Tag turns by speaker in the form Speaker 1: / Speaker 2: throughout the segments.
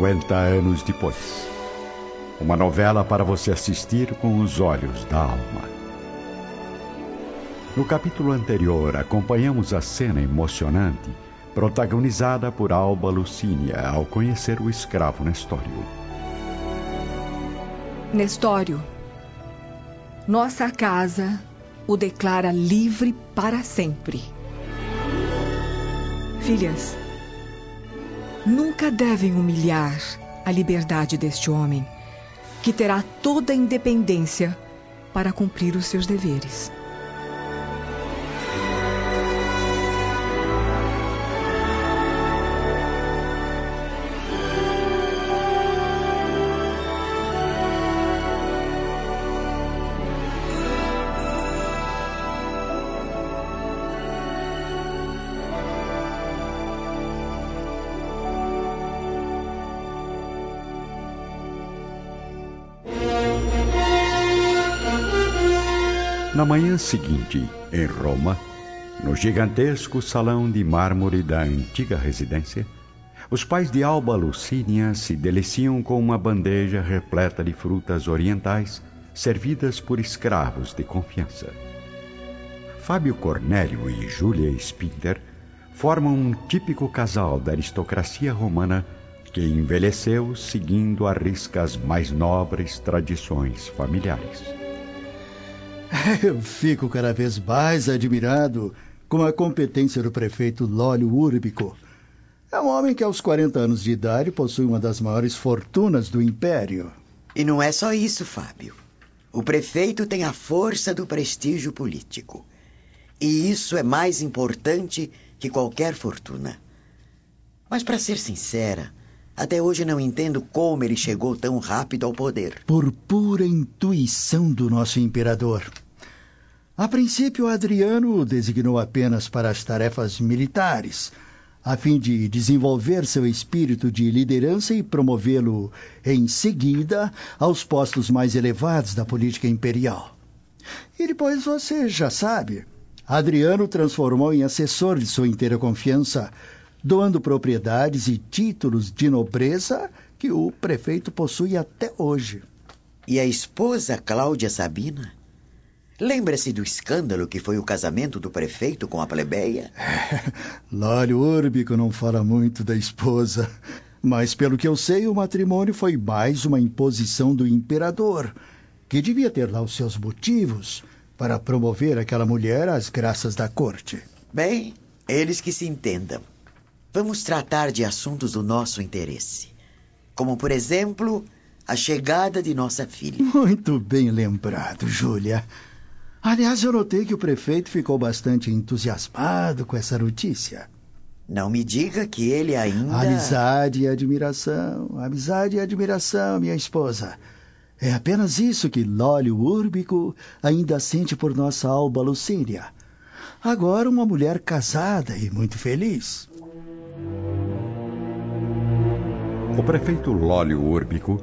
Speaker 1: 50 anos depois. Uma novela para você assistir com os olhos da alma. No capítulo anterior, acompanhamos a cena emocionante protagonizada por Alba Lucínia ao conhecer o escravo Nestório.
Speaker 2: Nestório, nossa casa o declara livre para sempre. Filhas, nunca devem humilhar a liberdade deste homem, que terá toda a independência para cumprir os seus deveres.
Speaker 1: Na manhã seguinte, em Roma, no gigantesco salão de mármore da antiga residência, os pais de Alba Lucínia se deliciam com uma bandeja repleta de frutas orientais servidas por escravos de confiança. Fábio Cornélio e Júlia Spinter formam um típico casal da aristocracia romana que envelheceu seguindo a risca as mais nobres tradições familiares.
Speaker 3: Eu fico cada vez mais admirado com a competência do prefeito Lólio Úrbico. É um homem que, aos 40 anos de idade, possui uma das maiores fortunas do império.
Speaker 4: E não é só isso, Fábio. O prefeito tem a força do prestígio político. E isso é mais importante que qualquer fortuna. Mas, para ser sincera, até hoje não entendo como ele chegou tão rápido ao poder.
Speaker 3: Por pura intuição do nosso imperador. A princípio, Adriano o designou apenas para as tarefas militares, a fim de desenvolver seu espírito de liderança e promovê-lo, em seguida, aos postos mais elevados da política imperial. E depois você já sabe. Adriano transformou em assessor de sua inteira confiança, doando propriedades e títulos de nobreza que o prefeito possui até hoje.
Speaker 4: E a esposa Cláudia Sabina? Lembra-se do escândalo que foi o casamento do prefeito com a plebeia?
Speaker 3: Lólio Úrbico não fala muito da esposa. Mas, pelo que eu sei, o matrimônio foi mais uma imposição do imperador, que devia ter lá os seus motivos para promover aquela mulher às graças da corte.
Speaker 4: Bem, eles que se entendam. Vamos tratar de assuntos do nosso interesse. Como, por exemplo, a chegada de nossa filha.
Speaker 3: Muito bem lembrado, Júlia. Aliás, eu notei que o prefeito ficou bastante entusiasmado com essa notícia.
Speaker 4: Não me diga que ele ainda.
Speaker 3: Amizade e admiração, amizade e admiração, minha esposa. É apenas isso que Lólio Úrbico ainda sente por nossa Alba Lucínia. Agora uma mulher casada e muito feliz.
Speaker 1: O prefeito Lólio Úrbico,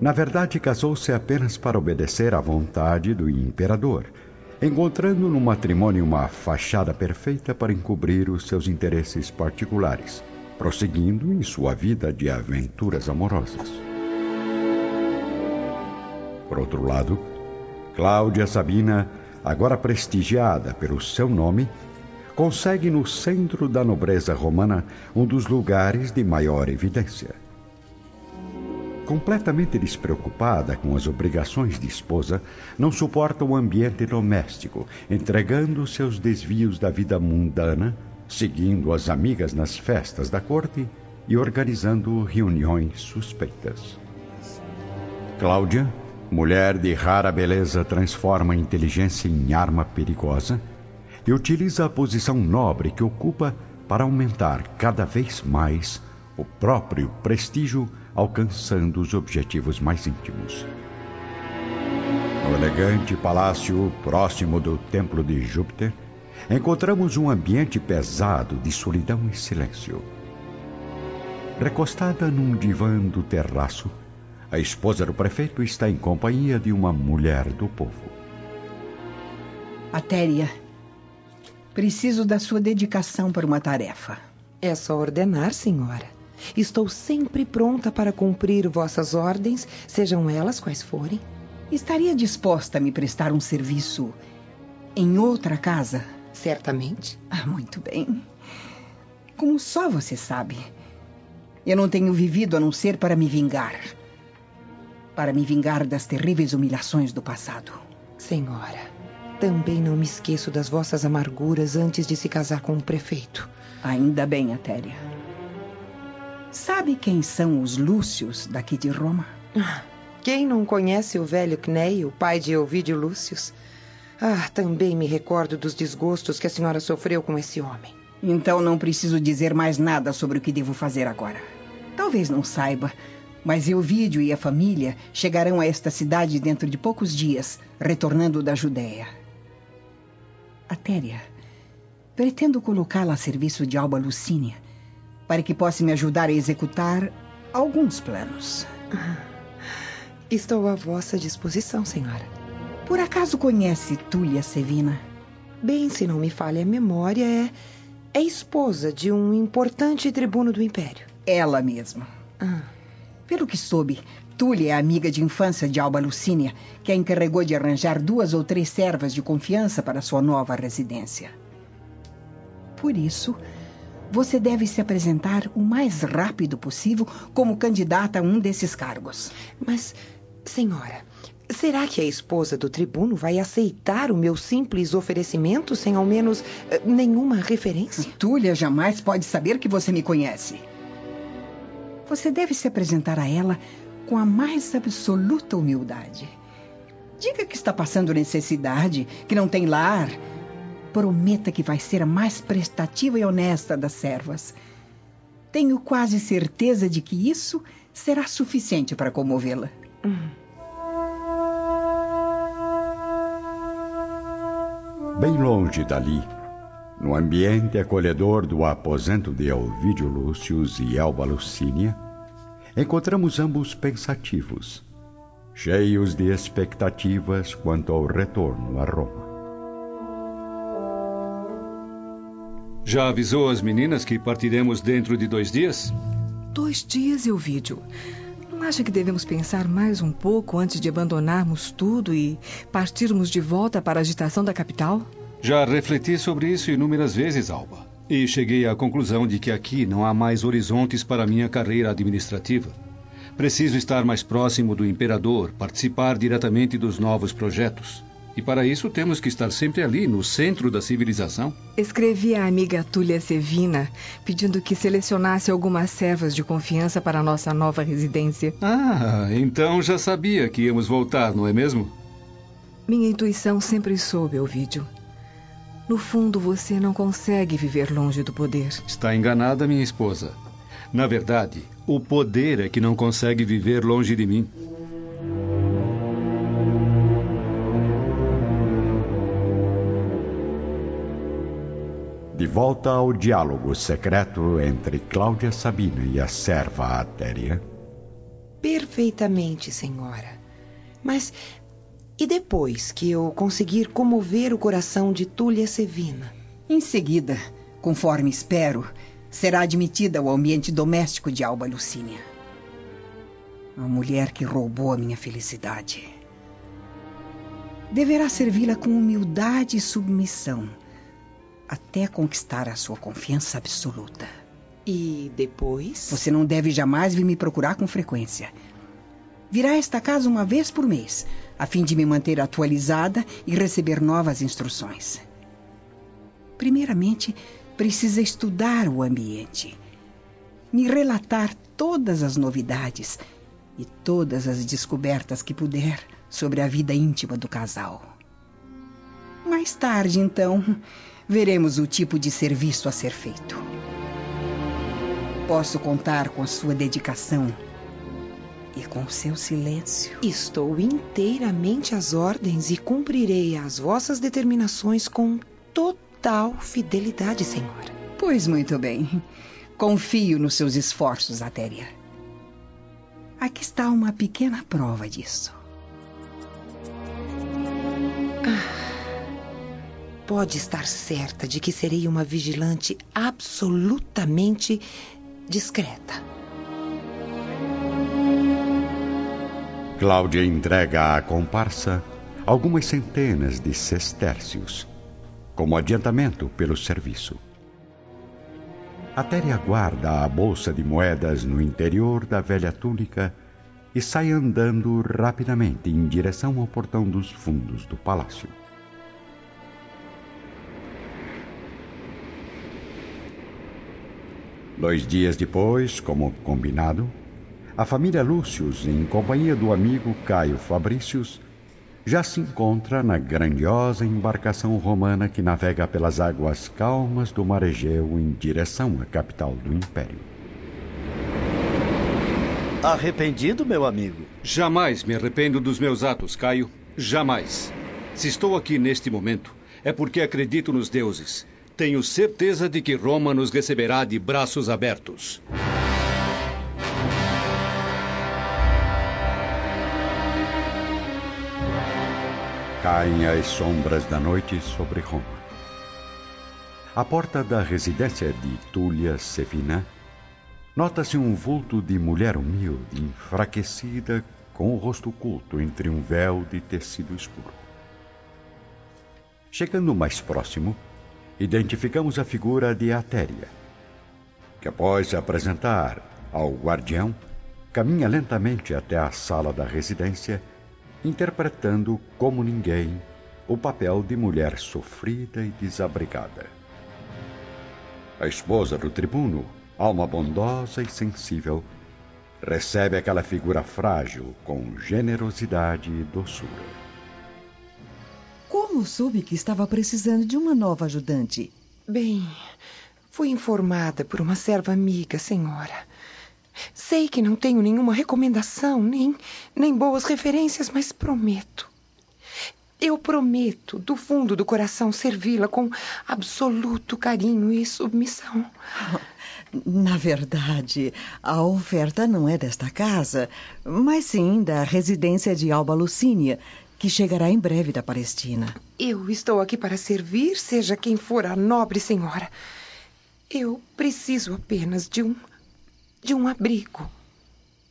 Speaker 1: na verdade, casou-se apenas para obedecer à vontade do imperador encontrando no matrimônio uma fachada perfeita para encobrir os seus interesses particulares, prosseguindo em sua vida de aventuras amorosas. Por outro lado, Cláudia Sabina, agora prestigiada pelo seu nome, consegue no centro da nobreza romana um dos lugares de maior evidência. Completamente despreocupada com as obrigações de esposa, não suporta o ambiente doméstico, entregando seus desvios da vida mundana, seguindo as amigas nas festas da corte e organizando reuniões suspeitas. Cláudia, mulher de rara beleza, transforma a inteligência em arma perigosa e utiliza a posição nobre que ocupa para aumentar cada vez mais o próprio prestígio alcançando os objetivos mais íntimos. No elegante palácio próximo do Templo de Júpiter, encontramos um ambiente pesado de solidão e silêncio. Recostada num divã do terraço, a esposa do prefeito está em companhia de uma mulher do povo.
Speaker 5: Atéria, preciso da sua dedicação para uma tarefa.
Speaker 6: É só ordenar, senhora.
Speaker 5: Estou sempre pronta para cumprir vossas ordens, sejam elas quais forem.
Speaker 6: Estaria disposta a me prestar um serviço em outra casa?
Speaker 5: Certamente.
Speaker 6: Ah, muito bem. Como só você sabe, eu não tenho vivido a não ser para me vingar. Para me vingar das terríveis humilhações do passado.
Speaker 5: Senhora, também não me esqueço das vossas amarguras antes de se casar com o prefeito.
Speaker 6: Ainda bem, Atéria. Sabe quem são os Lúcios daqui de Roma?
Speaker 5: Ah, quem não conhece o velho Cneio, pai de Ovídio Lúcius? Ah, também me recordo dos desgostos que a senhora sofreu com esse homem.
Speaker 6: Então não preciso dizer mais nada sobre o que devo fazer agora. Talvez não saiba, mas Euvídio e a família chegarão a esta cidade dentro de poucos dias, retornando da Judéia. Atéria, pretendo colocá-la a serviço de Alba Lucínia, para que possa me ajudar a executar alguns planos.
Speaker 5: Estou à vossa disposição, senhora.
Speaker 6: Por acaso conhece Túlia Sevina?
Speaker 5: Bem, se não me falha a memória, é, é esposa de um importante tribuno do Império.
Speaker 6: Ela mesma.
Speaker 5: Ah.
Speaker 6: Pelo que soube, Túlia é amiga de infância de Alba Lucínia, que a encarregou de arranjar duas ou três servas de confiança para sua nova residência. Por isso, você deve se apresentar o mais rápido possível como candidata a um desses cargos.
Speaker 5: Mas, senhora, será que a esposa do tribuno vai aceitar o meu simples oferecimento sem ao menos eh, nenhuma referência?
Speaker 6: Túlia jamais pode saber que você me conhece. Você deve se apresentar a ela com a mais absoluta humildade. Diga que está passando necessidade, que não tem lar. Prometa que vai ser a mais prestativa e honesta das servas. Tenho quase certeza de que isso será suficiente para comovê-la.
Speaker 5: Hum.
Speaker 1: Bem longe dali, no ambiente acolhedor do aposento de Elvídio Lúcius e Elba Lucínia, encontramos ambos pensativos, cheios de expectativas quanto ao retorno a Roma.
Speaker 7: Já avisou as meninas que partiremos dentro de dois dias?
Speaker 2: Dois dias, Elvídio. Não acha que devemos pensar mais um pouco antes de abandonarmos tudo e partirmos de volta para a agitação da capital?
Speaker 7: Já refleti sobre isso inúmeras vezes, Alba. E cheguei à conclusão de que aqui não há mais horizontes para minha carreira administrativa. Preciso estar mais próximo do imperador, participar diretamente dos novos projetos. E para isso temos que estar sempre ali, no centro da civilização.
Speaker 2: Escrevi à amiga Túlia Sevina, pedindo que selecionasse algumas servas de confiança para a nossa nova residência.
Speaker 7: Ah, então já sabia que íamos voltar, não é mesmo?
Speaker 2: Minha intuição sempre soube, Ovídio. No fundo, você não consegue viver longe do poder.
Speaker 7: Está enganada, minha esposa. Na verdade, o poder é que não consegue viver longe de mim.
Speaker 1: De volta ao diálogo secreto entre Cláudia Sabina e a serva Atéria.
Speaker 5: Perfeitamente, senhora. Mas e depois que eu conseguir comover o coração de Túlia Sevina?
Speaker 6: Em seguida, conforme espero, será admitida ao ambiente doméstico de Alba Lucínia. A mulher que roubou a minha felicidade. Deverá servi-la com humildade e submissão, até conquistar a sua confiança absoluta.
Speaker 5: E depois?
Speaker 6: Você não deve jamais vir me procurar com frequência. Virá a esta casa uma vez por mês, a fim de me manter atualizada e receber novas instruções. Primeiramente, precisa estudar o ambiente, me relatar todas as novidades e todas as descobertas que puder sobre a vida íntima do casal. Mais tarde, então, veremos o tipo de serviço a ser feito. Posso contar com a sua dedicação e com seu silêncio.
Speaker 5: Estou inteiramente às ordens e cumprirei as vossas determinações com total fidelidade, senhora.
Speaker 6: Pois muito bem. Confio nos seus esforços, Atéria. Aqui está uma pequena prova disso.
Speaker 5: Ah, pode estar certa de que serei uma vigilante absolutamente discreta.
Speaker 1: Cláudia entrega à comparsa algumas centenas de sestércios, como adiantamento pelo serviço. Atéria guarda a bolsa de moedas no interior da velha túnica e sai andando rapidamente em direção ao portão dos fundos do palácio. Dois dias depois, como combinado, a família Lúcius, em companhia do amigo Caio Fabricius, já se encontra na grandiosa embarcação romana que navega pelas águas calmas do mar Egeu em direção à capital do império.
Speaker 8: Arrependido, meu amigo?
Speaker 7: Jamais me arrependo dos meus atos, Caio. Jamais. Se estou aqui neste momento, é porque acredito nos deuses tenho certeza de que Roma nos receberá de braços abertos.
Speaker 1: Caem as sombras da noite sobre Roma. À porta da residência de Túlia Sevina, nota-se um vulto de mulher humilde, enfraquecida, com o rosto oculto entre um véu de tecido escuro. Chegando mais próximo, identificamos a figura de Atéria, que após se apresentar ao guardião, caminha lentamente até a sala da residência, interpretando como ninguém o papel de mulher sofrida e desabrigada. A esposa do tribuno, alma bondosa e sensível, recebe aquela figura frágil com generosidade e doçura.
Speaker 9: Como soube que estava precisando de uma nova ajudante?
Speaker 5: Bem, fui informada por uma serva amiga, senhora. Sei que não tenho nenhuma recomendação, nem, nem boas referências, mas prometo. Eu prometo, do fundo do coração, servi-la com absoluto carinho e submissão.
Speaker 9: Na verdade, a oferta não é desta casa, mas sim da residência de Alba Lucínia, que chegará em breve da Palestina.
Speaker 5: Eu estou aqui para servir, seja quem for a nobre senhora. Eu preciso apenas de um. de um abrigo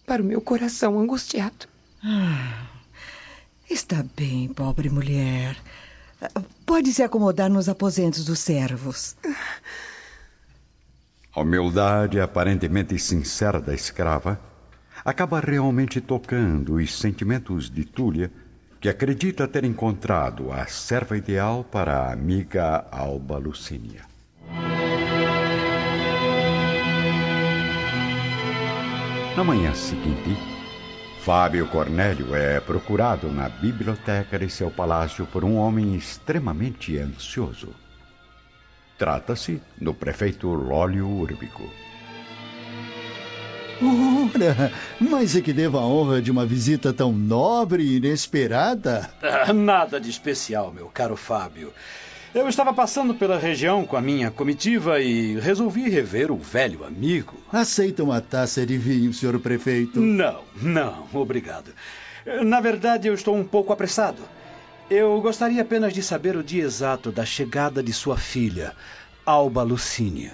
Speaker 5: para o meu coração angustiado.
Speaker 9: Ah, está bem, pobre mulher. Pode se acomodar nos aposentos dos servos.
Speaker 1: A humildade aparentemente sincera da escrava acaba realmente tocando os sentimentos de Túlia que acredita ter encontrado a serva ideal para a amiga Alba Lucínia. Na manhã seguinte, Fábio Cornélio é procurado na biblioteca de seu palácio por um homem extremamente ansioso. Trata-se do prefeito Lólio Úrbico.
Speaker 3: Ora, mas é que devo a honra de uma visita tão nobre e inesperada?
Speaker 8: Ah, nada de especial, meu caro Fábio. Eu estava passando pela região com a minha comitiva e resolvi rever o velho amigo.
Speaker 3: Aceita uma taça de vinho, senhor prefeito?
Speaker 8: Não, não, obrigado. Na verdade, eu estou um pouco apressado. Eu gostaria apenas de saber o dia exato da chegada de sua filha, Alba Lucínia.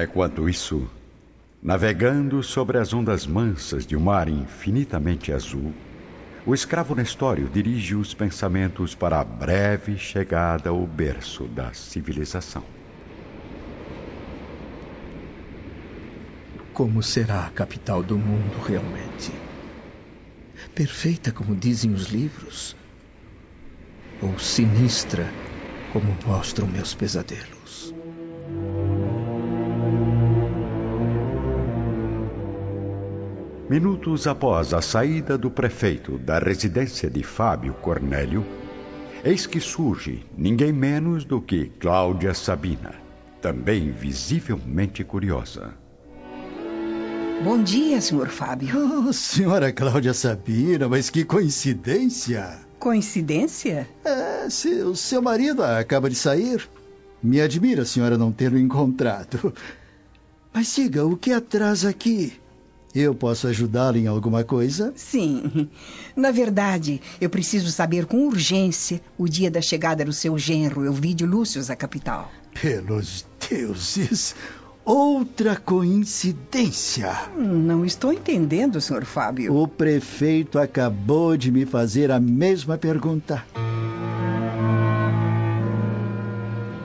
Speaker 1: Enquanto isso, navegando sobre as ondas mansas de um mar infinitamente azul, o escravo Nestório dirige os pensamentos para a breve chegada ao berço da civilização.
Speaker 10: Como será a capital do mundo realmente? Perfeita como dizem os livros? Ou sinistra como mostram meus pesadelos?
Speaker 1: Minutos após a saída do prefeito da residência de Fábio Cornélio, eis que surge ninguém menos do que Cláudia Sabina, também visivelmente curiosa.
Speaker 6: Bom dia, senhor Fábio.
Speaker 3: Oh, senhora Cláudia Sabina, mas que coincidência!
Speaker 6: Coincidência?
Speaker 3: É, seu, seu marido acaba de sair. Me admira a senhora não tê-lo encontrado. Mas diga, o que atrasa aqui? Eu posso ajudá-lo em alguma coisa?
Speaker 6: Sim. Na verdade, eu preciso saber com urgência o dia da chegada do seu genro, Elvídio Lúcio, à capital.
Speaker 3: Pelos deuses! Outra coincidência.
Speaker 6: Não estou entendendo, Sr. Fábio.
Speaker 3: O prefeito acabou de me fazer a mesma pergunta.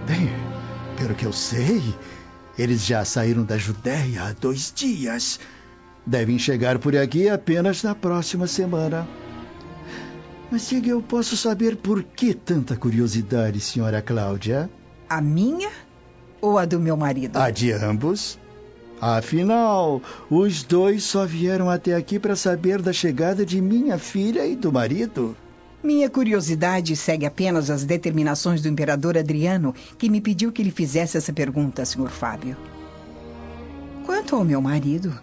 Speaker 3: Bem, pelo que eu sei, eles já saíram da Judéia há dois dias. Devem chegar por aqui apenas na próxima semana. Mas diga, eu posso saber por que tanta curiosidade, senhora Cláudia?
Speaker 6: A minha ou a do meu marido?
Speaker 3: A de ambos. Afinal, os dois só vieram até aqui para saber da chegada de minha filha e do marido.
Speaker 6: Minha curiosidade segue apenas as determinações do imperador Adriano, que me pediu que lhe fizesse essa pergunta, Sr. Fábio. Quanto ao meu marido,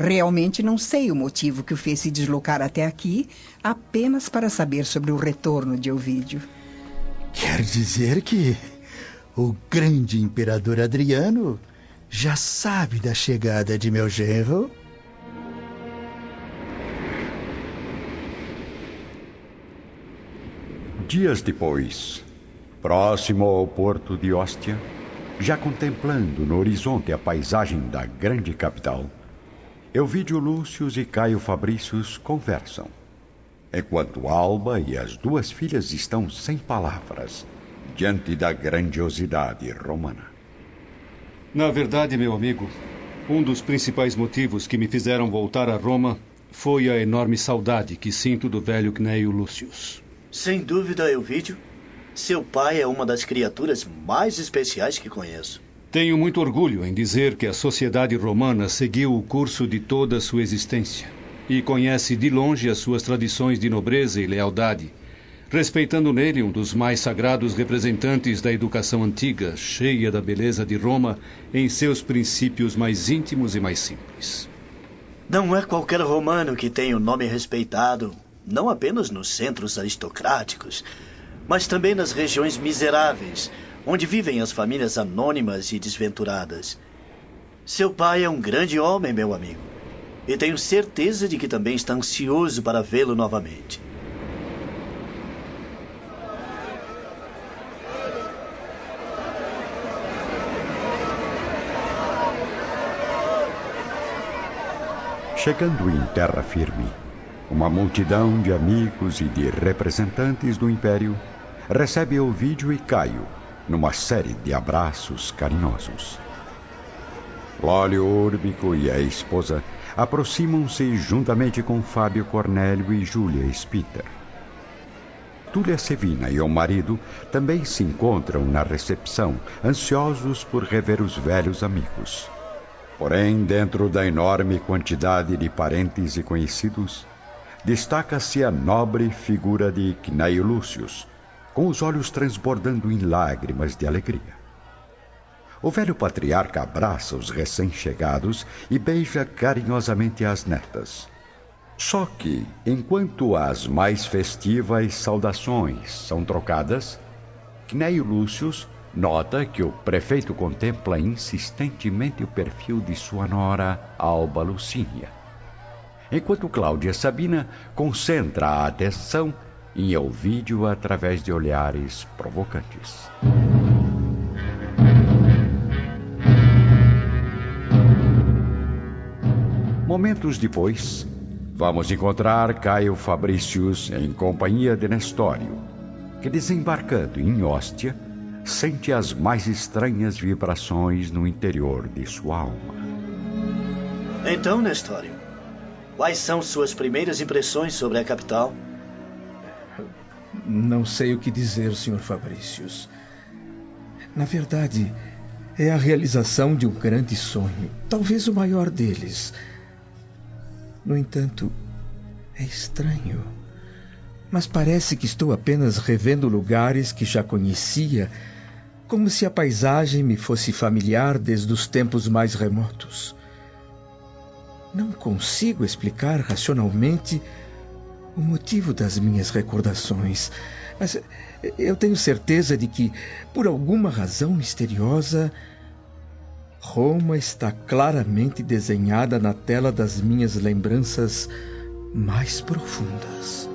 Speaker 6: realmente não sei o motivo que o fez se deslocar até aqui apenas para saber sobre o retorno de Ovídio.
Speaker 3: Quer dizer que o grande imperador Adriano já sabe da chegada de meu genro?
Speaker 1: Dias depois, próximo ao porto de Ostia, já contemplando no horizonte a paisagem da grande capital, Elvídio Lúcius e Caio Fabrícios conversam, enquanto Alba e as duas filhas estão sem palavras diante da grandiosidade romana.
Speaker 7: Na verdade, meu amigo, um dos principais motivos que me fizeram voltar a Roma foi a enorme saudade que sinto do velho Cneio Lúcius.
Speaker 11: Sem dúvida, Elvídio. Seu pai é uma das criaturas mais especiais que conheço.
Speaker 7: Tenho muito orgulho em dizer que a sociedade romana seguiu o curso de toda sua existência e conhece de longe as suas tradições de nobreza e lealdade, respeitando nele um dos mais sagrados representantes da educação antiga, cheia da beleza de Roma em seus princípios mais íntimos e mais simples.
Speaker 11: Não é qualquer romano que tem o nome respeitado, não apenas nos centros aristocráticos, mas também nas regiões miseráveis, onde vivem as famílias anônimas e desventuradas. Seu pai é um grande homem, meu amigo, e tenho certeza de que também está ansioso para vê-lo novamente.
Speaker 1: Chegando em terra firme, uma multidão de amigos e de representantes do Império recebe Ovídio e Caio numa série de abraços carinhosos. Lólio Úrbico e a esposa aproximam-se juntamente com Fábio Cornélio e Júlia Spitter. Túlia Sevina e o marido também se encontram na recepção, ansiosos por rever os velhos amigos. Porém, dentro da enorme quantidade de parentes e conhecidos, destaca-se a nobre figura de Cnaio Lúcius, com os olhos transbordando em lágrimas de alegria. O velho patriarca abraça os recém-chegados e beija carinhosamente as netas. Só que, enquanto as mais festivas saudações são trocadas, Cneio Lúcius nota que o prefeito contempla insistentemente o perfil de sua nora Alba Lucínia enquanto Cláudia Sabina concentra a atenção em Elvídio através de olhares provocantes. Momentos depois, vamos encontrar Caio Fabricius em companhia de Nestório, que desembarcando em Hóstia, sente as mais estranhas vibrações no interior de sua alma.
Speaker 11: Então, Nestório, Quais são suas primeiras impressões sobre a capital?
Speaker 10: Não sei o que dizer, Sr. Fabricius. Na verdade, é a realização de um grande sonho, talvez o maior deles. No entanto, é estranho. Mas parece que estou apenas revendo lugares que já conhecia, como se a paisagem me fosse familiar desde os tempos mais remotos. Não consigo explicar racionalmente o motivo das minhas recordações, mas eu tenho certeza de que, por alguma razão misteriosa, Roma está claramente desenhada na tela das minhas lembranças mais profundas.